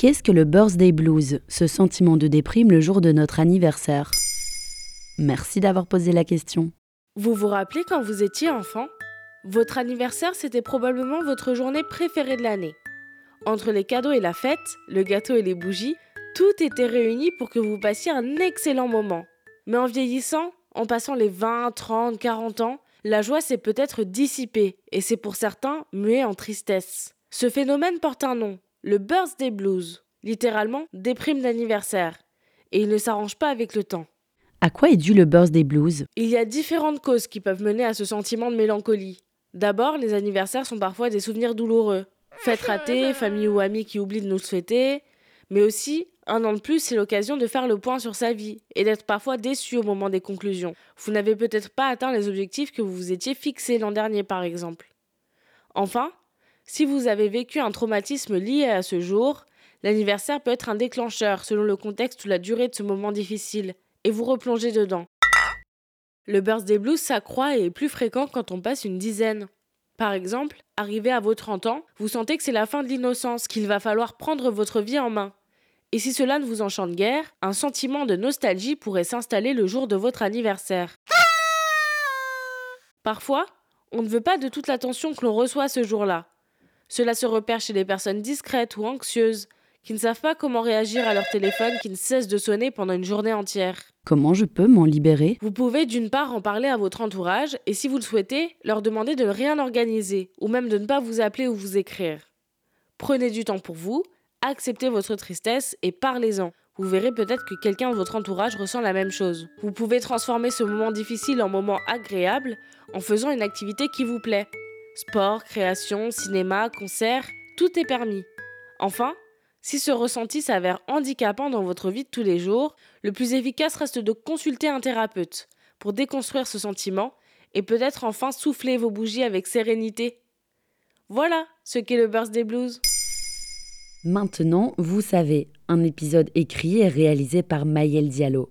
Qu'est-ce que le birthday blues, ce sentiment de déprime le jour de notre anniversaire? Merci d'avoir posé la question. Vous vous rappelez quand vous étiez enfant? Votre anniversaire, c'était probablement votre journée préférée de l'année. Entre les cadeaux et la fête, le gâteau et les bougies, tout était réuni pour que vous passiez un excellent moment. Mais en vieillissant, en passant les 20, 30, 40 ans, la joie s'est peut-être dissipée et c'est pour certains muet en tristesse. Ce phénomène porte un nom, le birthday blues, littéralement déprime d'anniversaire, et il ne s'arrange pas avec le temps. À quoi est dû le birthday blues? Il y a différentes causes qui peuvent mener à ce sentiment de mélancolie. D'abord, les anniversaires sont parfois des souvenirs douloureux. Fêtes ratées, famille ou amis qui oublient de nous le souhaiter, mais aussi un an de plus, c'est l'occasion de faire le point sur sa vie et d'être parfois déçu au moment des conclusions. Vous n'avez peut-être pas atteint les objectifs que vous vous étiez fixés l'an dernier, par exemple. Enfin, si vous avez vécu un traumatisme lié à ce jour, l'anniversaire peut être un déclencheur selon le contexte ou la durée de ce moment difficile, et vous replongez dedans. Le birthday blues s'accroît et est plus fréquent quand on passe une dizaine. Par exemple, arrivé à vos 30 ans, vous sentez que c'est la fin de l'innocence, qu'il va falloir prendre votre vie en main. Et si cela ne vous enchante guère, un sentiment de nostalgie pourrait s'installer le jour de votre anniversaire. Parfois, on ne veut pas de toute l'attention que l'on reçoit ce jour-là. Cela se repère chez les personnes discrètes ou anxieuses, qui ne savent pas comment réagir à leur téléphone qui ne cesse de sonner pendant une journée entière. Comment je peux m'en libérer? Vous pouvez d'une part en parler à votre entourage et si vous le souhaitez, leur demander de ne rien organiser ou même de ne pas vous appeler ou vous écrire. Prenez du temps pour vous, acceptez votre tristesse et parlez-en. Vous verrez peut-être que quelqu'un de votre entourage ressent la même chose. Vous pouvez transformer ce moment difficile en moment agréable en faisant une activité qui vous plaît. Sport, création, cinéma, concert, tout est permis. Enfin, si ce ressenti s'avère handicapant dans votre vie de tous les jours, le plus efficace reste de consulter un thérapeute pour déconstruire ce sentiment et peut-être enfin souffler vos bougies avec sérénité. Voilà ce qu'est le birthday blues. Maintenant, vous savez, un épisode écrit et réalisé par Maël Diallo.